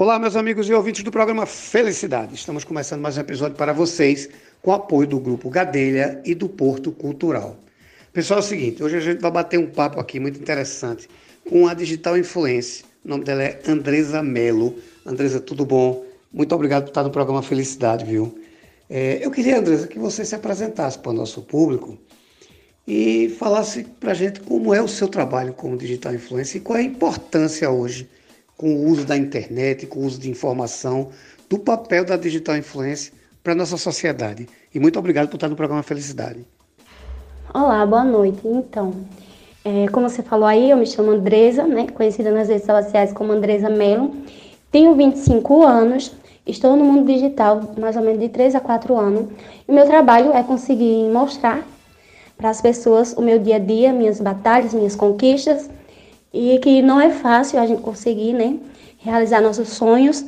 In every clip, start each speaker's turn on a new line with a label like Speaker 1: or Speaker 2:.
Speaker 1: Olá, meus amigos e ouvintes do programa Felicidade. Estamos começando mais um episódio para vocês com apoio do Grupo Gadelha e do Porto Cultural. Pessoal, é o seguinte, hoje a gente vai bater um papo aqui muito interessante com a Digital Influence. O nome dela é Andresa Melo. Andresa, tudo bom? Muito obrigado por estar no programa Felicidade, viu? É, eu queria, Andresa, que você se apresentasse para o nosso público e falasse para a gente como é o seu trabalho como digital influencer e qual é a importância hoje com o uso da internet, com o uso de informação, do papel da digital influência para a nossa sociedade. E muito obrigado por estar no programa Felicidade.
Speaker 2: Olá, boa noite. Então, é, como você falou aí, eu me chamo Andresa, né, conhecida nas redes sociais como Andresa Melo. Tenho 25 anos, estou no mundo digital mais ou menos de 3 a 4 anos. E meu trabalho é conseguir mostrar para as pessoas o meu dia a dia, minhas batalhas, minhas conquistas, e que não é fácil a gente conseguir, né, realizar nossos sonhos.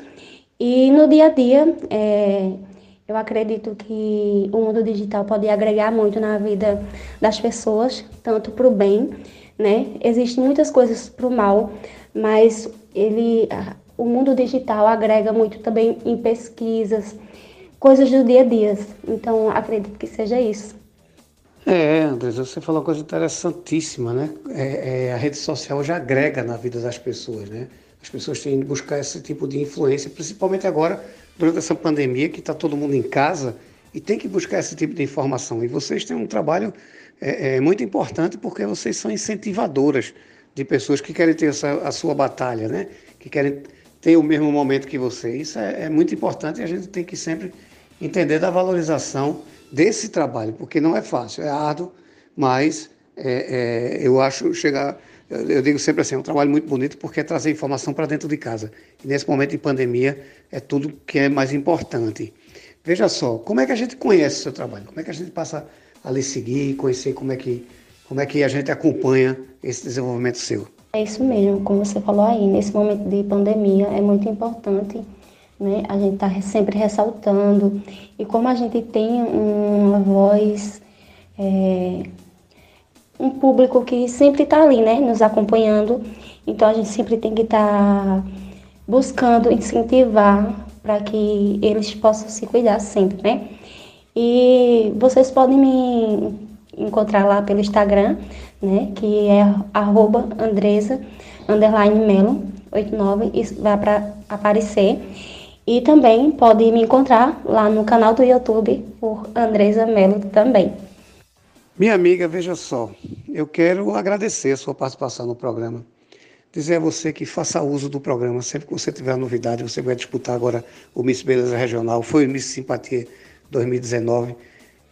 Speaker 2: E no dia a dia, é, eu acredito que o mundo digital pode agregar muito na vida das pessoas, tanto para o bem, né? Existem muitas coisas para o mal, mas ele, o mundo digital agrega muito também em pesquisas, coisas do dia a dia. Então, acredito que seja isso.
Speaker 1: É, Andres, você falou uma coisa interessantíssima, né? É, é, a rede social já agrega na vida das pessoas, né? As pessoas têm que buscar esse tipo de influência, principalmente agora durante essa pandemia que está todo mundo em casa e tem que buscar esse tipo de informação. E vocês têm um trabalho é, é, muito importante porque vocês são incentivadoras de pessoas que querem ter essa, a sua batalha, né? Que querem ter o mesmo momento que você. Isso é, é muito importante e a gente tem que sempre entender da valorização desse trabalho, porque não é fácil, é árduo, mas é, é, eu acho chegar eu digo sempre assim, é um trabalho muito bonito porque é trazer informação para dentro de casa. E nesse momento de pandemia é tudo que é mais importante. Veja só, como é que a gente conhece o seu trabalho? Como é que a gente passa a lhe seguir, conhecer como é que, como é que a gente acompanha esse desenvolvimento seu?
Speaker 2: É isso mesmo, como você falou aí, nesse momento de pandemia é muito importante né? A gente está sempre ressaltando. E como a gente tem uma voz é, um público que sempre está ali, né, nos acompanhando. Então a gente sempre tem que estar tá buscando incentivar para que eles possam se cuidar sempre, né? E vocês podem me encontrar lá pelo Instagram, né, que é Andresa, Melo, 89, isso vai para aparecer. E também pode me encontrar lá no canal do YouTube por Andresa Melo também.
Speaker 1: Minha amiga, veja só, eu quero agradecer a sua participação no programa. Dizer a você que faça uso do programa. Sempre que você tiver novidade, você vai disputar agora o Miss Beleza Regional, foi o Miss Simpatia 2019.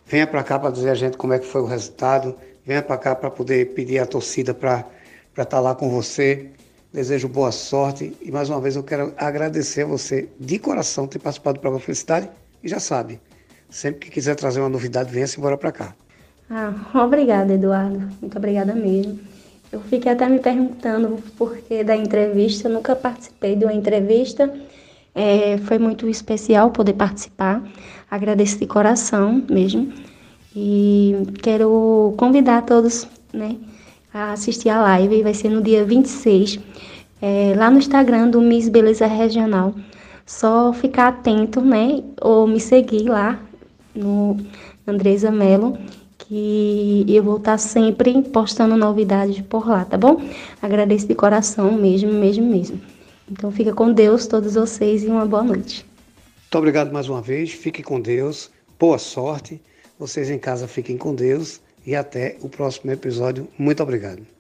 Speaker 1: Venha para cá para dizer a gente como é que foi o resultado. Venha para cá para poder pedir a torcida para estar tá lá com você. Desejo boa sorte e mais uma vez eu quero agradecer a você de coração ter participado do programa Felicidade. E já sabe, sempre que quiser trazer uma novidade, venha-se embora para cá.
Speaker 2: Ah, obrigada, Eduardo. Muito obrigada mesmo. Eu fiquei até me perguntando por que da entrevista. Eu nunca participei de uma entrevista. É, foi muito especial poder participar. Agradeço de coração mesmo. E quero convidar todos né, a assistir a live. Vai ser no dia 26, é, lá no Instagram do Miss Beleza Regional. Só ficar atento, né? Ou me seguir lá no Andresa Melo que eu vou estar sempre postando novidades por lá, tá bom? Agradeço de coração mesmo, mesmo, mesmo. Então fica com Deus, todos vocês, e uma boa noite.
Speaker 1: Muito obrigado mais uma vez, fique com Deus, boa sorte, vocês em casa fiquem com Deus e até o próximo episódio. Muito obrigado.